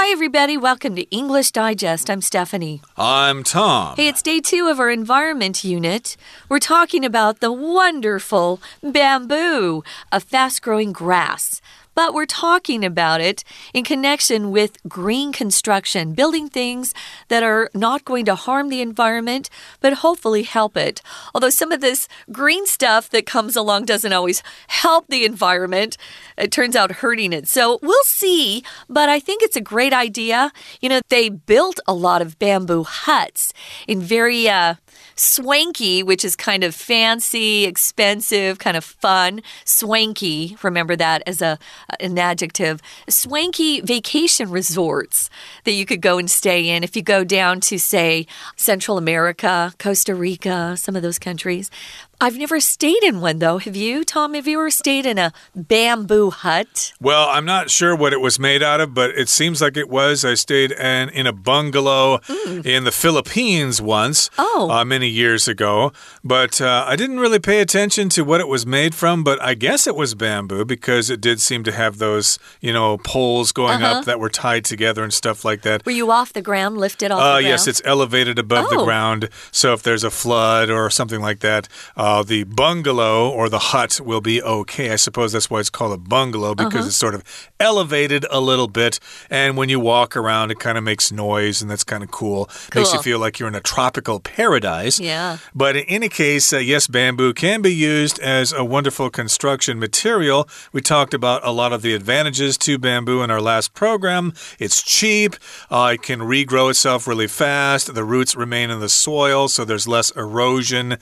Hi, everybody. Welcome to English Digest. I'm Stephanie. I'm Tom. Hey, it's day two of our environment unit. We're talking about the wonderful bamboo, a fast growing grass but we're talking about it in connection with green construction, building things that are not going to harm the environment, but hopefully help it. Although some of this green stuff that comes along doesn't always help the environment, it turns out hurting it. So we'll see, but I think it's a great idea. You know, they built a lot of bamboo huts in very, uh, Swanky, which is kind of fancy, expensive, kind of fun. Swanky, remember that as a uh, an adjective. Swanky vacation resorts that you could go and stay in if you go down to say Central America, Costa Rica, some of those countries. I've never stayed in one though. Have you, Tom? Have you ever stayed in a bamboo hut? Well, I'm not sure what it was made out of, but it seems like it was. I stayed in, in a bungalow mm. in the Philippines once, oh. Uh, many years ago. But uh, I didn't really pay attention to what it was made from, but I guess it was bamboo because it did seem to have those, you know, poles going uh -huh. up that were tied together and stuff like that. Were you off the ground, lifted off uh, the ground? Yes, it's elevated above oh. the ground. So if there's a flood or something like that, uh, uh, the bungalow or the hut will be okay. I suppose that's why it's called a bungalow because uh -huh. it's sort of elevated a little bit. And when you walk around, it kind of makes noise, and that's kind of cool. cool. Makes you feel like you're in a tropical paradise. Yeah. But in any case, uh, yes, bamboo can be used as a wonderful construction material. We talked about a lot of the advantages to bamboo in our last program. It's cheap, uh, it can regrow itself really fast, the roots remain in the soil, so there's less erosion.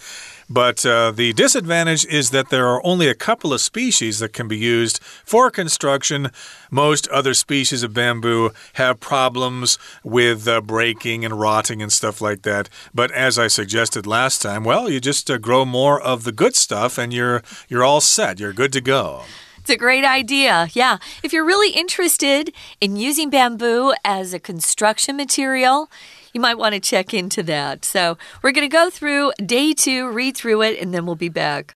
But uh, the disadvantage is that there are only a couple of species that can be used for construction. Most other species of bamboo have problems with uh, breaking and rotting and stuff like that. But as I suggested last time, well, you just uh, grow more of the good stuff and you're you're all set. You're good to go. It's a great idea. Yeah. If you're really interested in using bamboo as a construction material, you might want to check into that. So we're going to go through day two, read through it, and then we'll be back.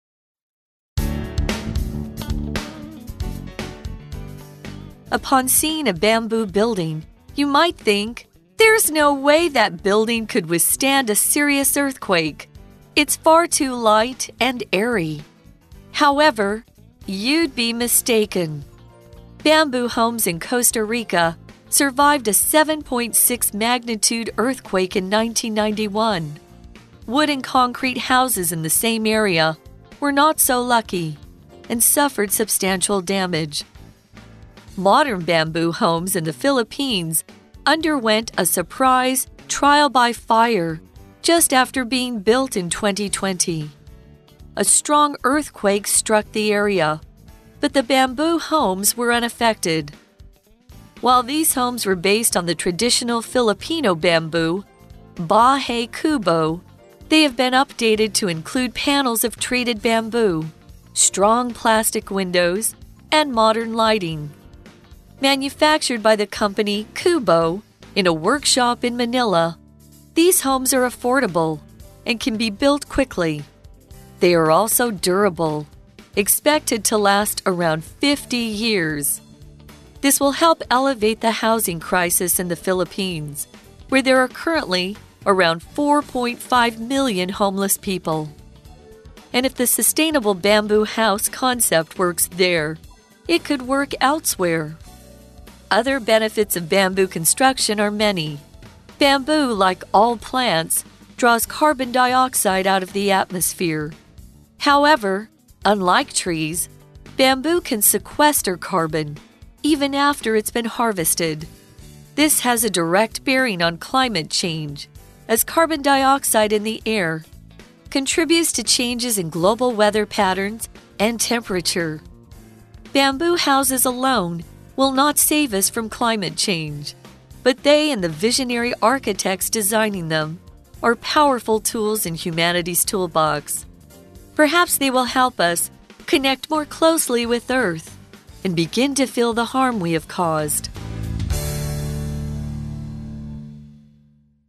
Upon seeing a bamboo building, you might think, there's no way that building could withstand a serious earthquake. It's far too light and airy. However, you'd be mistaken. Bamboo homes in Costa Rica survived a 7.6 magnitude earthquake in 1991. Wood and concrete houses in the same area were not so lucky and suffered substantial damage. Modern bamboo homes in the Philippines underwent a surprise trial by fire just after being built in 2020. A strong earthquake struck the area, but the bamboo homes were unaffected. While these homes were based on the traditional Filipino bamboo, Bahay Kubo, they have been updated to include panels of treated bamboo, strong plastic windows, and modern lighting. Manufactured by the company Kubo in a workshop in Manila, these homes are affordable and can be built quickly. They are also durable, expected to last around 50 years. This will help elevate the housing crisis in the Philippines, where there are currently around 4.5 million homeless people. And if the sustainable bamboo house concept works there, it could work elsewhere. Other benefits of bamboo construction are many. Bamboo, like all plants, draws carbon dioxide out of the atmosphere. However, unlike trees, bamboo can sequester carbon even after it's been harvested. This has a direct bearing on climate change, as carbon dioxide in the air contributes to changes in global weather patterns and temperature. Bamboo houses alone will not save us from climate change, but they and the visionary architects designing them are powerful tools in humanity's toolbox. Perhaps they will help us connect more closely with Earth and begin to feel the harm we have caused.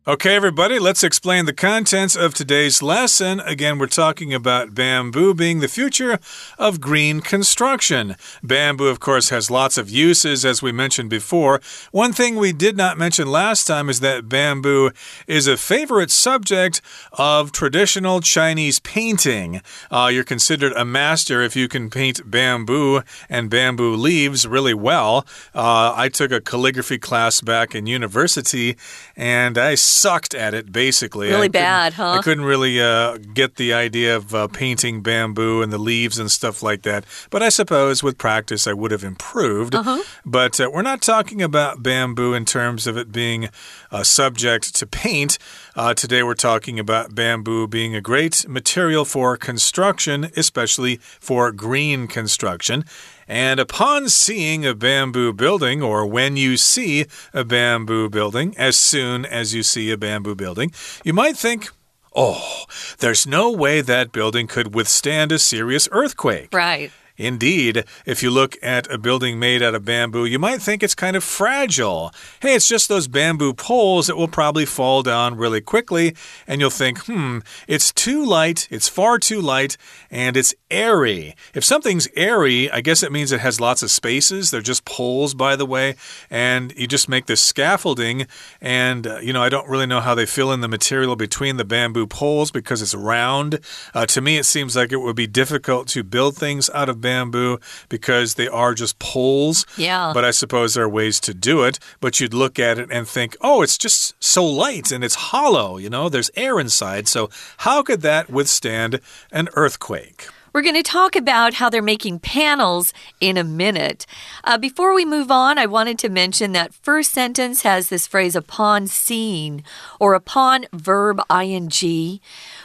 Okay, everybody, let's explain the contents of today's lesson. Again, we're talking about bamboo being the future of green construction. Bamboo, of course, has lots of uses, as we mentioned before. One thing we did not mention last time is that bamboo is a favorite subject of traditional Chinese painting. Uh, you're considered a master if you can paint bamboo and bamboo leaves really well. Uh, I took a calligraphy class back in university, and I sucked at it, basically. Really bad, huh? I couldn't really uh, get the idea of uh, painting bamboo and the leaves and stuff like that. But I suppose with practice, I would have improved. Uh -huh. But uh, we're not talking about bamboo in terms of it being uh, subject to paint. Uh, today, we're talking about bamboo being a great material for construction, especially for green construction. And upon seeing a bamboo building, or when you see a bamboo building, as soon as you see a bamboo building, you might think, Oh, there's no way that building could withstand a serious earthquake. Right. Indeed, if you look at a building made out of bamboo, you might think it's kind of fragile. Hey, it's just those bamboo poles that will probably fall down really quickly, and you'll think, hmm, it's too light, it's far too light, and it's airy. If something's airy, I guess it means it has lots of spaces. They're just poles, by the way, and you just make this scaffolding, and, uh, you know, I don't really know how they fill in the material between the bamboo poles because it's round. Uh, to me, it seems like it would be difficult to build things out of bamboo bamboo because they are just poles. Yeah. But I suppose there are ways to do it. But you'd look at it and think, oh, it's just so light and it's hollow, you know, there's air inside. So how could that withstand an earthquake? We're going to talk about how they're making panels in a minute. Uh, before we move on, I wanted to mention that first sentence has this phrase upon seeing or upon verb ing.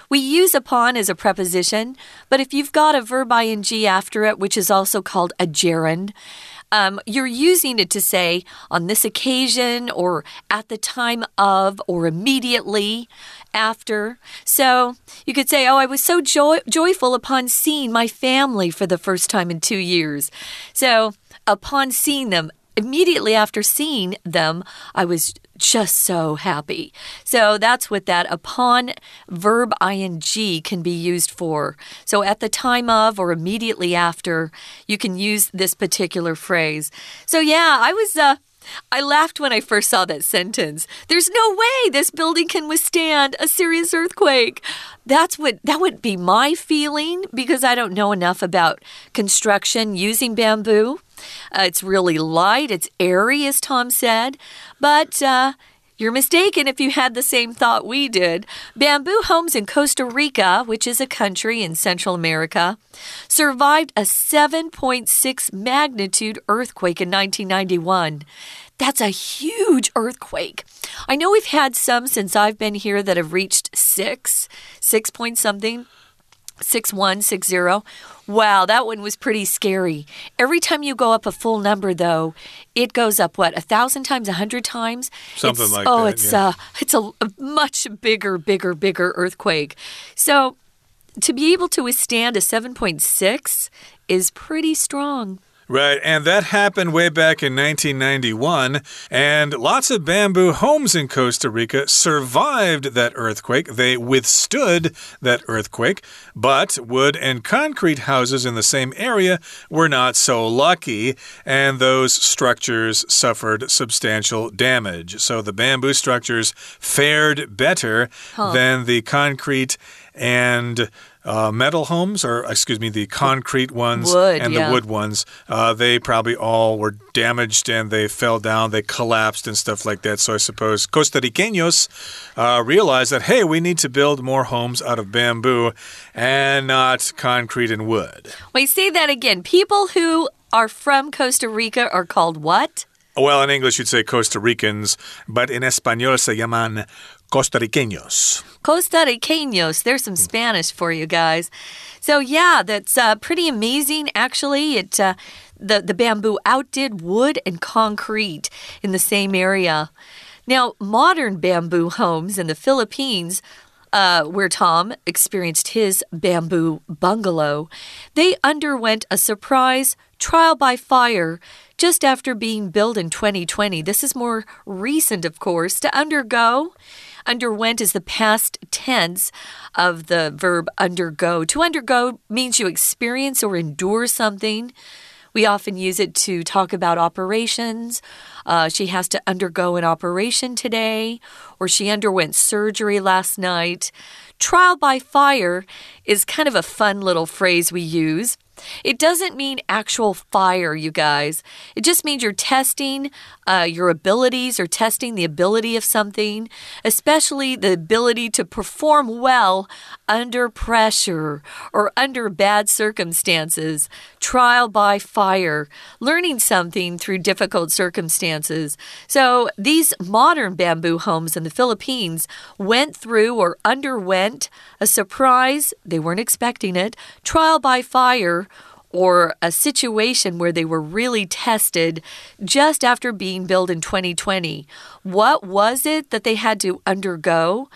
We use upon as a preposition, but if you've got a verb ing after it, which is also called a gerund, um, you're using it to say on this occasion or at the time of or immediately after. So you could say, Oh, I was so joy joyful upon seeing my family for the first time in two years. So upon seeing them, immediately after seeing them, I was just so happy. So that's what that upon verb ing can be used for. So at the time of or immediately after, you can use this particular phrase. So yeah, I was uh I laughed when I first saw that sentence. There's no way this building can withstand a serious earthquake. That's what that would be my feeling because I don't know enough about construction using bamboo. Uh, it's really light, it's airy, as Tom said, but uh, you're mistaken if you had the same thought we did. Bamboo homes in Costa Rica, which is a country in Central America, survived a 7.6 magnitude earthquake in 1991. That's a huge earthquake. I know we've had some since I've been here that have reached six, six point something. 6160. Wow, that one was pretty scary. Every time you go up a full number, though, it goes up what a thousand times, a hundred times. Something it's, like oh, that. it's yeah. uh, it's a, a much bigger, bigger, bigger earthquake. So to be able to withstand a 7.6 is pretty strong. Right, and that happened way back in 1991. And lots of bamboo homes in Costa Rica survived that earthquake. They withstood that earthquake. But wood and concrete houses in the same area were not so lucky, and those structures suffered substantial damage. So the bamboo structures fared better huh. than the concrete and uh, metal homes, or excuse me, the concrete ones wood, and yeah. the wood ones, uh, they probably all were damaged and they fell down, they collapsed and stuff like that. So I suppose Costa Ricanos uh, realized that, hey, we need to build more homes out of bamboo and not concrete and wood. Wait, say that again. People who are from Costa Rica are called what? Well, in English, you'd say Costa Ricans, but in Espanol se llaman Costarriqueños. Costarriqueños. There's some Spanish for you guys. So yeah, that's uh, pretty amazing. Actually, it uh, the the bamboo outdid wood and concrete in the same area. Now, modern bamboo homes in the Philippines. Uh, where Tom experienced his bamboo bungalow, they underwent a surprise trial by fire just after being built in 2020. This is more recent, of course. To undergo, underwent is the past tense of the verb undergo. To undergo means you experience or endure something. We often use it to talk about operations. Uh, she has to undergo an operation today, or she underwent surgery last night. Trial by fire is kind of a fun little phrase we use. It doesn't mean actual fire, you guys. It just means you're testing uh, your abilities or testing the ability of something, especially the ability to perform well under pressure or under bad circumstances. Trial by fire, learning something through difficult circumstances. So, these modern bamboo homes in the Philippines went through or underwent a surprise, they weren't expecting it, trial by fire or a situation where they were really tested just after being built in 2020. What was it that they had to undergo?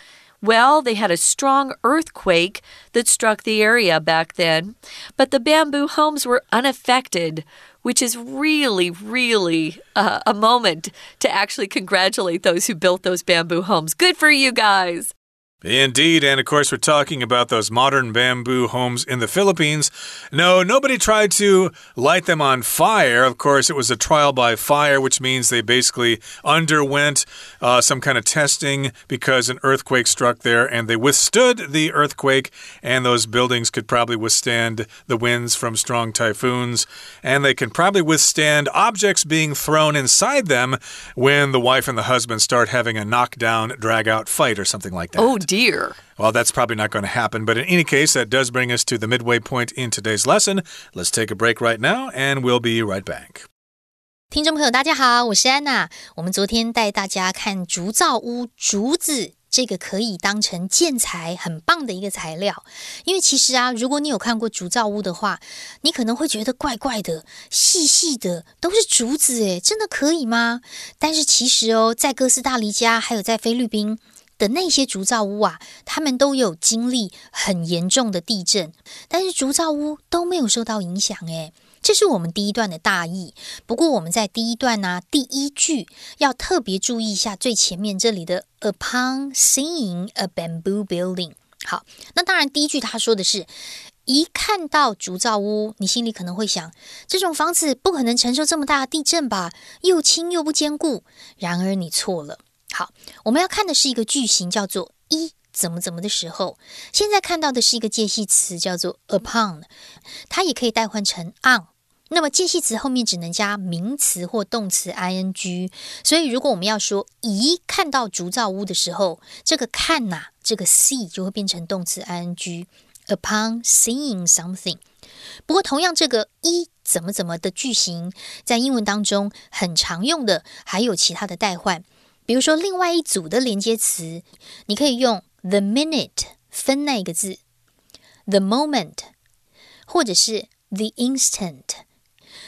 Well, they had a strong earthquake that struck the area back then, but the bamboo homes were unaffected, which is really, really uh, a moment to actually congratulate those who built those bamboo homes. Good for you guys! Indeed, and of course, we're talking about those modern bamboo homes in the Philippines. No, nobody tried to light them on fire. Of course, it was a trial by fire, which means they basically underwent uh, some kind of testing because an earthquake struck there and they withstood the earthquake, and those buildings could probably withstand the winds from strong typhoons, and they can probably withstand objects being thrown inside them when the wife and the husband start having a knockdown, drag out fight or something like that. Oh, dear. Well, that's probably not going to happen, but in any case, that does bring us to the midway point in today's lesson. Let's take a break right now, and we'll be right back. 听众朋友，大家好，我是安娜。我们昨天带大家看竹造屋，竹子这个可以当成建材，很棒的一个材料。因为其实啊，如果你有看过竹造屋的话，你可能会觉得怪怪的、细细的，都是竹子，诶，真的可以吗？但是其实哦，在哥斯达黎加还有在菲律宾，的那些竹造屋啊，他们都有经历很严重的地震，但是竹造屋都没有受到影响。诶，这是我们第一段的大意。不过我们在第一段呢，第一句要特别注意一下最前面这里的 upon seeing a bamboo building。好，那当然第一句他说的是一看到竹造屋，你心里可能会想，这种房子不可能承受这么大的地震吧？又轻又不坚固。然而你错了。好，我们要看的是一个句型，叫做一怎么怎么的时候。现在看到的是一个介系词，叫做 upon，它也可以代换成 on。那么介系词后面只能加名词或动词 ing。所以如果我们要说一看到竹造屋的时候，这个看呐，这个 see 就会变成动词 ing。upon seeing something。不过同样这个一怎么怎么的句型，在英文当中很常用的还有其他的代换。比如说，另外一组的连接词，你可以用 the minute 分那个字，the moment，或者是 the instant。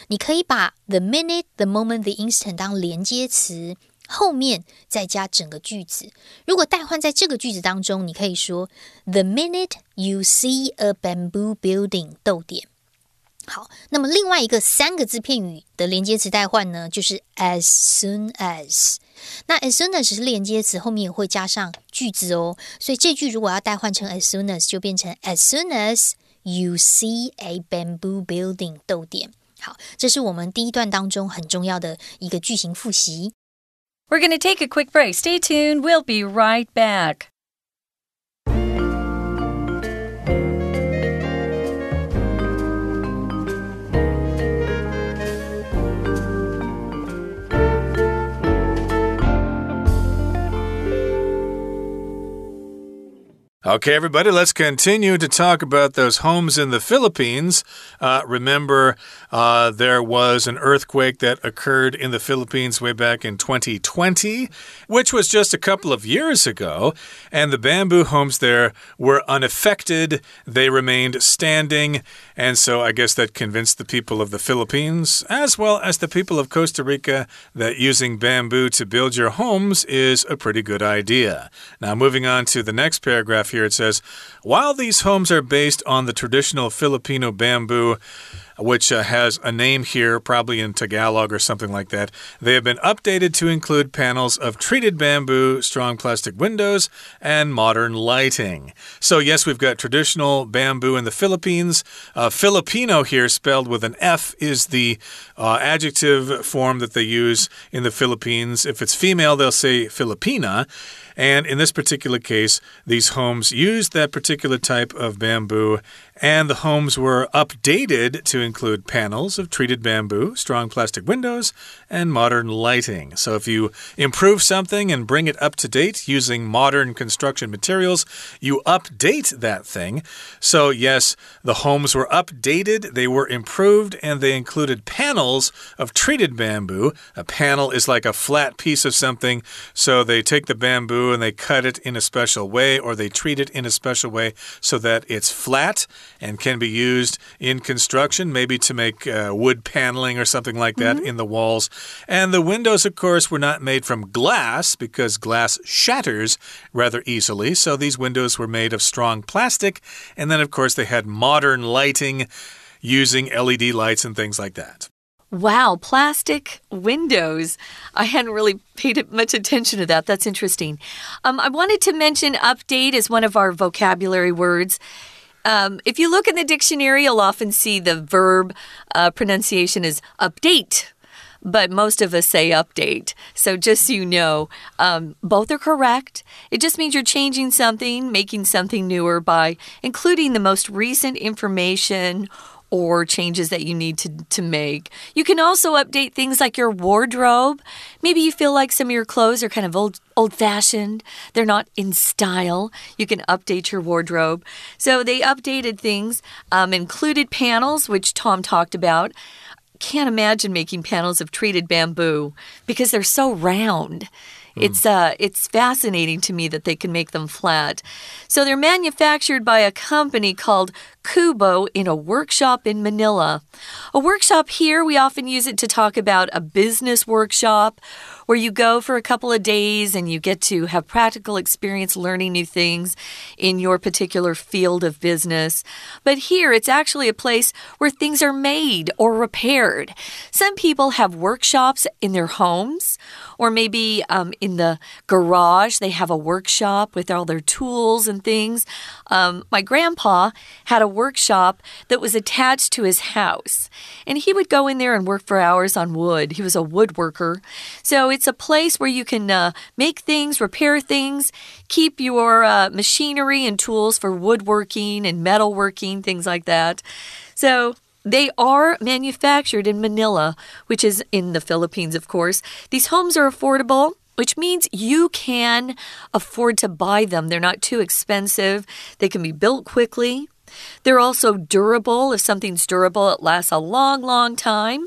你可以把 the minute、the moment、the instant 当连接词，后面再加整个句子。如果代换在这个句子当中，你可以说 the minute you see a bamboo building，逗点。好，那么另外一个三个字片语的连接词代换呢，就是 as soon as。那 as soon as 是连接词，后面也会加上句子哦。所以这句如果要代换成 as soon as，就变成 as soon as you see a bamboo building，逗点。好，这是我们第一段当中很重要的一个句型复习。We're going to take a quick break. Stay tuned. We'll be right back. Okay, everybody, let's continue to talk about those homes in the Philippines. Uh, remember, uh, there was an earthquake that occurred in the Philippines way back in 2020, which was just a couple of years ago, and the bamboo homes there were unaffected. They remained standing, and so I guess that convinced the people of the Philippines, as well as the people of Costa Rica, that using bamboo to build your homes is a pretty good idea. Now, moving on to the next paragraph here, it says, While these homes are based on the traditional Filipino bamboo, which uh, has a name here, probably in Tagalog or something like that. They have been updated to include panels of treated bamboo, strong plastic windows, and modern lighting. So, yes, we've got traditional bamboo in the Philippines. Uh, Filipino here, spelled with an F, is the uh, adjective form that they use in the Philippines. If it's female, they'll say Filipina. And in this particular case, these homes used that particular type of bamboo and the homes were updated to include panels of treated bamboo, strong plastic windows, and modern lighting. So if you improve something and bring it up to date using modern construction materials, you update that thing. So, yes, the homes were updated, they were improved, and they included panels of treated bamboo. A panel is like a flat piece of something, so they take the bamboo and they cut it in a special way, or they treat it in a special way so that it's flat and can be used in construction, maybe to make uh, wood paneling or something like that mm -hmm. in the walls. And the windows, of course, were not made from glass because glass shatters rather easily. So these windows were made of strong plastic. And then, of course, they had modern lighting using LED lights and things like that. Wow, plastic windows. I hadn't really paid much attention to that. That's interesting. Um, I wanted to mention update as one of our vocabulary words. Um, if you look in the dictionary, you'll often see the verb uh, pronunciation is update but most of us say update. So just so you know, um, both are correct. It just means you're changing something, making something newer by including the most recent information or changes that you need to, to make. You can also update things like your wardrobe. Maybe you feel like some of your clothes are kind of old old fashioned, they're not in style. You can update your wardrobe. So they updated things, um, included panels, which Tom talked about. Can't imagine making panels of treated bamboo because they're so round. Mm. It's uh, it's fascinating to me that they can make them flat. So they're manufactured by a company called Kubo in a workshop in Manila. A workshop here, we often use it to talk about a business workshop where you go for a couple of days and you get to have practical experience learning new things in your particular field of business. But here, it's actually a place where things are made or repaired. Some people have workshops in their homes or maybe um, in the garage, they have a workshop with all their tools and things. Um, my grandpa had a workshop that was attached to his house, and he would go in there and work for hours on wood. He was a woodworker. So it's a place where you can uh, make things, repair things, keep your uh, machinery and tools for woodworking and metalworking, things like that. So they are manufactured in Manila, which is in the Philippines, of course. These homes are affordable which means you can afford to buy them. They're not too expensive. They can be built quickly. They're also durable. If something's durable, it lasts a long, long time.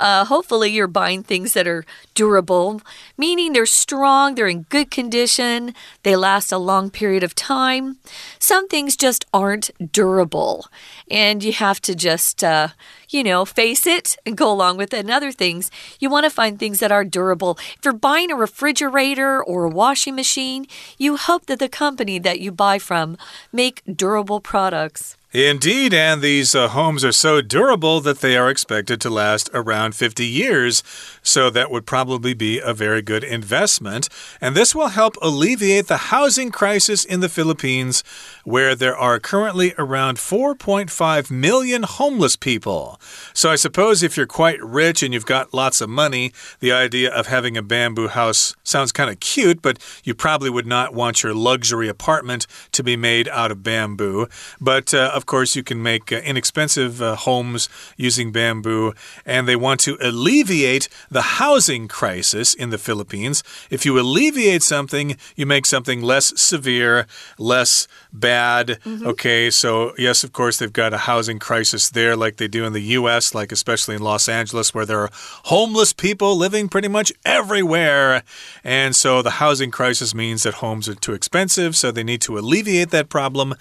Uh, hopefully, you're buying things that are durable, meaning they're strong, they're in good condition, they last a long period of time. Some things just aren't durable, and you have to just, uh, you know, face it and go along with it. And other things, you want to find things that are durable. If you're buying a refrigerator or a washing machine, you hope that the company that you buy from make durable products. Indeed, and these uh, homes are so durable that they are expected to last around 50 years. So that would probably be a very good investment. And this will help alleviate the housing crisis in the Philippines, where there are currently around 4.5 million homeless people. So I suppose if you're quite rich and you've got lots of money, the idea of having a bamboo house sounds kind of cute, but you probably would not want your luxury apartment to be made out of bamboo. But uh, of course, you can make uh, inexpensive uh, homes using bamboo, and they want to alleviate the housing crisis in the Philippines. If you alleviate something, you make something less severe, less bad. Mm -hmm. Okay, so yes, of course, they've got a housing crisis there, like they do in the U.S., like especially in Los Angeles, where there are homeless people living pretty much everywhere. And so the housing crisis means that homes are too expensive, so they need to alleviate that problem.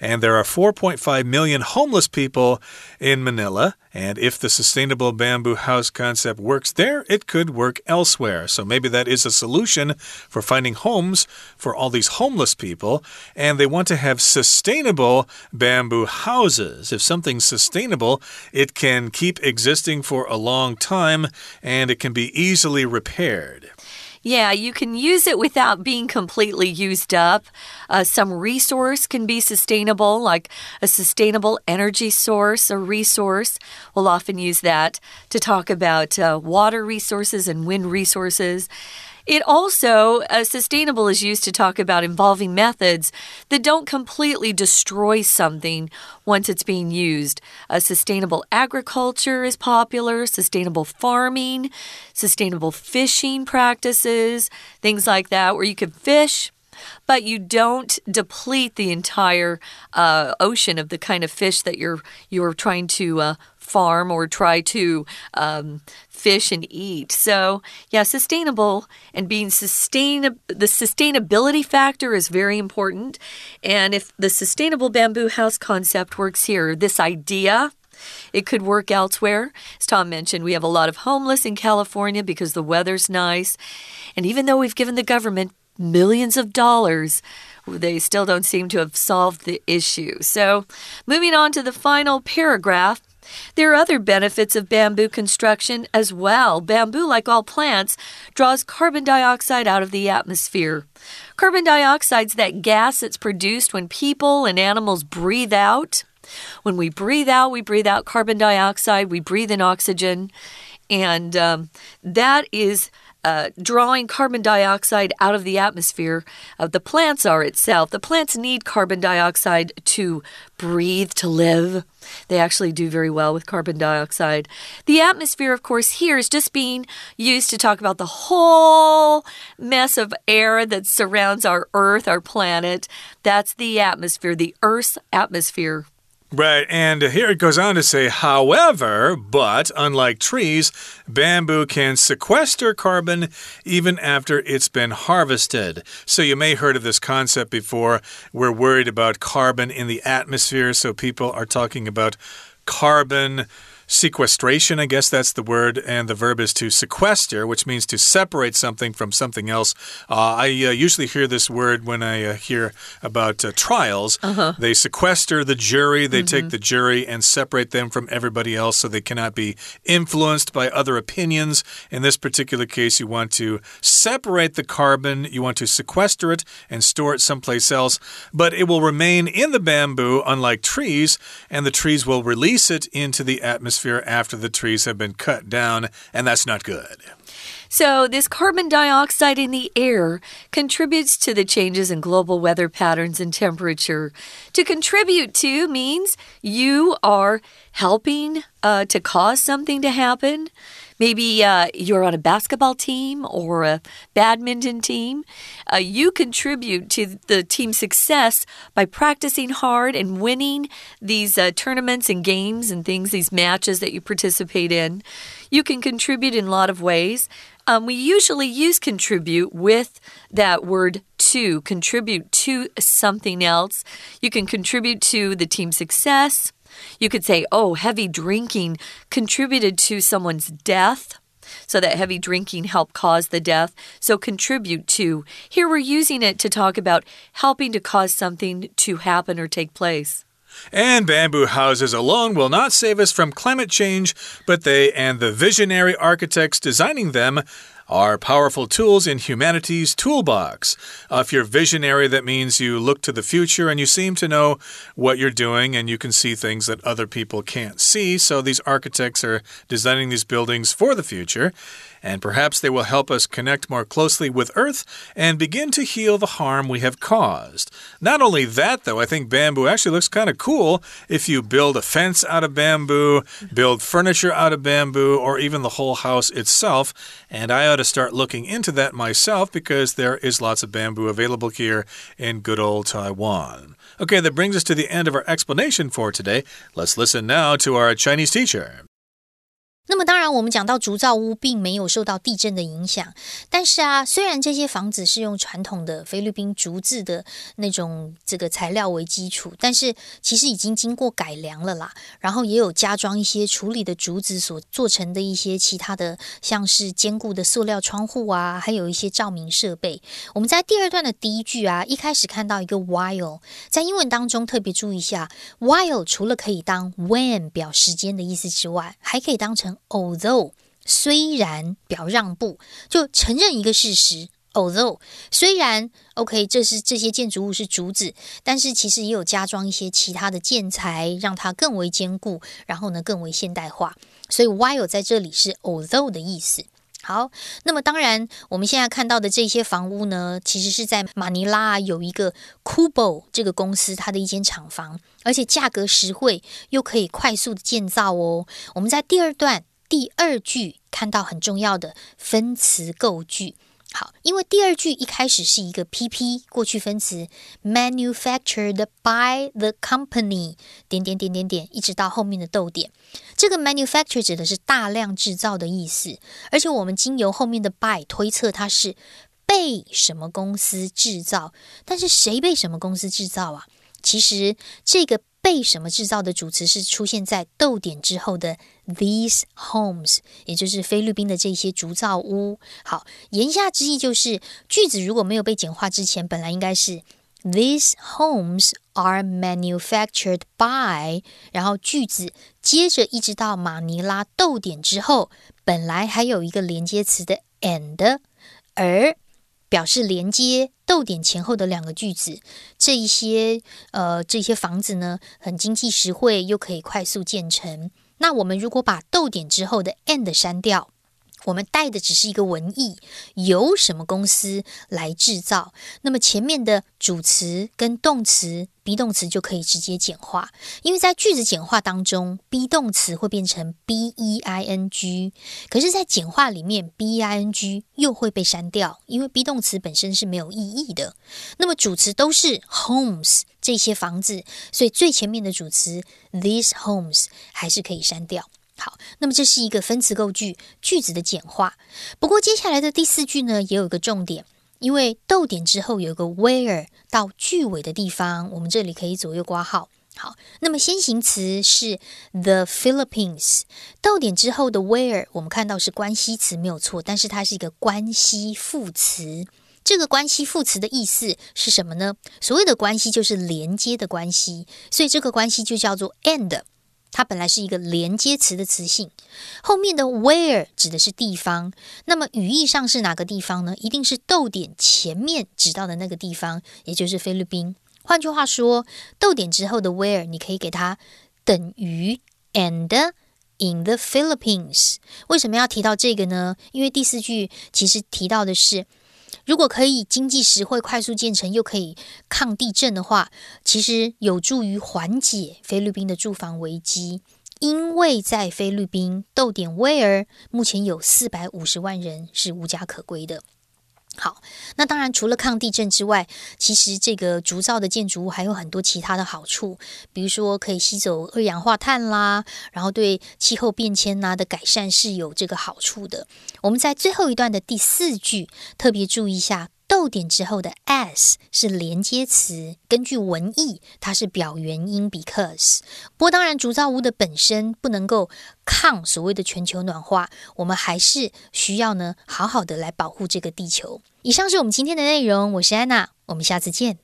And there are 4.5 million homeless people in Manila. And if the sustainable bamboo house concept works there, it could work elsewhere. So maybe that is a solution for finding homes for all these homeless people. And they want to have sustainable bamboo houses. If something's sustainable, it can keep existing for a long time and it can be easily repaired. Yeah, you can use it without being completely used up. Uh, some resource can be sustainable, like a sustainable energy source or resource. We'll often use that to talk about uh, water resources and wind resources. It also, uh, sustainable is used to talk about involving methods that don't completely destroy something once it's being used. Uh, sustainable agriculture is popular, sustainable farming, sustainable fishing practices, things like that, where you could fish but you don't deplete the entire uh, ocean of the kind of fish that you're you're trying to uh, farm or try to um, fish and eat. So, yeah, sustainable and being sustain the sustainability factor is very important. And if the sustainable bamboo house concept works here, this idea it could work elsewhere. As Tom mentioned, we have a lot of homeless in California because the weather's nice. And even though we've given the government millions of dollars, they still don't seem to have solved the issue. So, moving on to the final paragraph. There are other benefits of bamboo construction as well. Bamboo, like all plants, draws carbon dioxide out of the atmosphere. Carbon dioxide is that gas that's produced when people and animals breathe out. When we breathe out, we breathe out carbon dioxide, we breathe in oxygen, and um, that is uh, drawing carbon dioxide out of the atmosphere. Uh, the plants are itself. The plants need carbon dioxide to breathe, to live. They actually do very well with carbon dioxide. The atmosphere, of course, here is just being used to talk about the whole mess of air that surrounds our Earth, our planet. That's the atmosphere, the Earth's atmosphere. Right, and here it goes on to say, however, but unlike trees, bamboo can sequester carbon even after it's been harvested. So you may have heard of this concept before. We're worried about carbon in the atmosphere, so people are talking about carbon sequestration, I guess that's the word, and the verb is to sequester, which means to separate something from something else. Uh, I uh, usually hear this word when I uh, hear about uh, trials. -huh. They sequester the jury, they mm -hmm. take mm-hmm. the jury and separate them from everybody else so they cannot be influenced by other opinions. In this particular case, you want to separate the carbon, you want to sequester it and store it someplace else, but it will remain in the bamboo, unlike trees, and the trees will release it into the atmosphere atmosphere after the trees have been cut down, and that's not good. So, this carbon dioxide in the air contributes to the changes in global weather patterns and temperature. To contribute to means you are helping uh, to cause something to happen. Maybe uh, you're on a basketball team or a badminton team. Uh, you contribute to the team's success by practicing hard and winning these uh, tournaments and games and things, these matches that you participate in. You can contribute in a lot of ways. Um, we usually use contribute with that word to, contribute to something else. You can contribute to the team's success. You could say, oh, heavy drinking contributed to someone's death. So that heavy drinking helped cause the death. So contribute to. Here we're using it to talk about helping to cause something to happen or take place. And bamboo houses alone will not save us from climate change, but they and the visionary architects designing them are powerful tools in humanity's toolbox. Uh, if you're visionary, that means you look to the future and you seem to know what you're doing and you can see things that other people can't see. So these architects are designing these buildings for the future and perhaps they will help us connect more closely with Earth and begin to heal the harm we have caused. Not only that, though, I think bamboo actually looks kind of cool if you build a fence out of bamboo, build furniture out of bamboo, or even the whole house itself. And I to start looking into that myself because there is lots of bamboo available here in good old Taiwan. Okay, that brings us to the end of our explanation for today. Let's listen now to our Chinese teacher. 那么当然，我们讲到竹造屋并没有受到地震的影响，但是啊，虽然这些房子是用传统的菲律宾竹子的那种这个材料为基础，但是其实已经经过改良了啦。然后也有加装一些处理的竹子所做成的一些其他的，像是坚固的塑料窗户啊，还有一些照明设备。我们在第二段的第一句啊，一开始看到一个 while，在英文当中特别注意一下，while 除了可以当 when 表时间的意思之外，还可以当成 Although 虽然表让步，就承认一个事实。Although 虽然 OK，这是这些建筑物是竹子，但是其实也有加装一些其他的建材，让它更为坚固，然后呢更为现代化。所以 while 在这里是 although 的意思。好，那么当然我们现在看到的这些房屋呢，其实是在马尼拉有一个 Kubo 这个公司它的一间厂房，而且价格实惠，又可以快速的建造哦。我们在第二段。第二句看到很重要的分词构句，好，因为第二句一开始是一个 PP 过去分词，manufactured by the company，点点点点点，一直到后面的逗点。这个 manufacture 指的是大量制造的意思，而且我们经由后面的 by 推测它是被什么公司制造，但是谁被什么公司制造啊？其实这个。被什么制造的主词是出现在逗点之后的 these homes，也就是菲律宾的这些竹造屋。好，言下之意就是句子如果没有被简化之前，本来应该是 these homes are manufactured by，然后句子接着一直到马尼拉逗点之后，本来还有一个连接词的 and，而。表示连接逗点前后的两个句子，这一些呃这些房子呢，很经济实惠，又可以快速建成。那我们如果把逗点之后的 and 删掉。我们带的只是一个文意，由什么公司来制造？那么前面的主词跟动词 be 动词就可以直接简化，因为在句子简化当中，be 动词会变成 b e i n g，可是，在简化里面 b i n g 又会被删掉，因为 be 动词本身是没有意义的。那么主词都是 homes 这些房子，所以最前面的主词 these homes 还是可以删掉。好，那么这是一个分词构句句子的简化。不过接下来的第四句呢，也有一个重点，因为逗点之后有一个 where 到句尾的地方，我们这里可以左右挂号。好，那么先行词是 the Philippines，逗点之后的 where 我们看到是关系词没有错，但是它是一个关系副词。这个关系副词的意思是什么呢？所谓的关系就是连接的关系，所以这个关系就叫做 and。它本来是一个连接词的词性，后面的 where 指的是地方，那么语义上是哪个地方呢？一定是逗点前面指到的那个地方，也就是菲律宾。换句话说，逗点之后的 where 你可以给它等于 and in the Philippines。为什么要提到这个呢？因为第四句其实提到的是。如果可以经济实惠、快速建成，又可以抗地震的话，其实有助于缓解菲律宾的住房危机。因为在菲律宾，豆点威尔目前有四百五十万人是无家可归的。好，那当然，除了抗地震之外，其实这个竹造的建筑物还有很多其他的好处，比如说可以吸走二氧化碳啦，然后对气候变迁呐的改善是有这个好处的。我们在最后一段的第四句特别注意一下。逗点之后的 as 是连接词，根据文意，它是表原因 because。不过当然，竹造屋的本身不能够抗所谓的全球暖化，我们还是需要呢，好好的来保护这个地球。以上是我们今天的内容，我是安娜，我们下次见。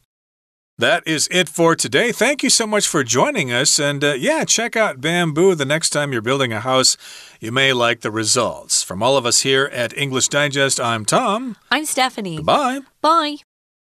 That is it for today. Thank you so much for joining us. And uh, yeah, check out Bamboo the next time you're building a house. You may like the results. From all of us here at English Digest, I'm Tom. I'm Stephanie. Bye. Bye.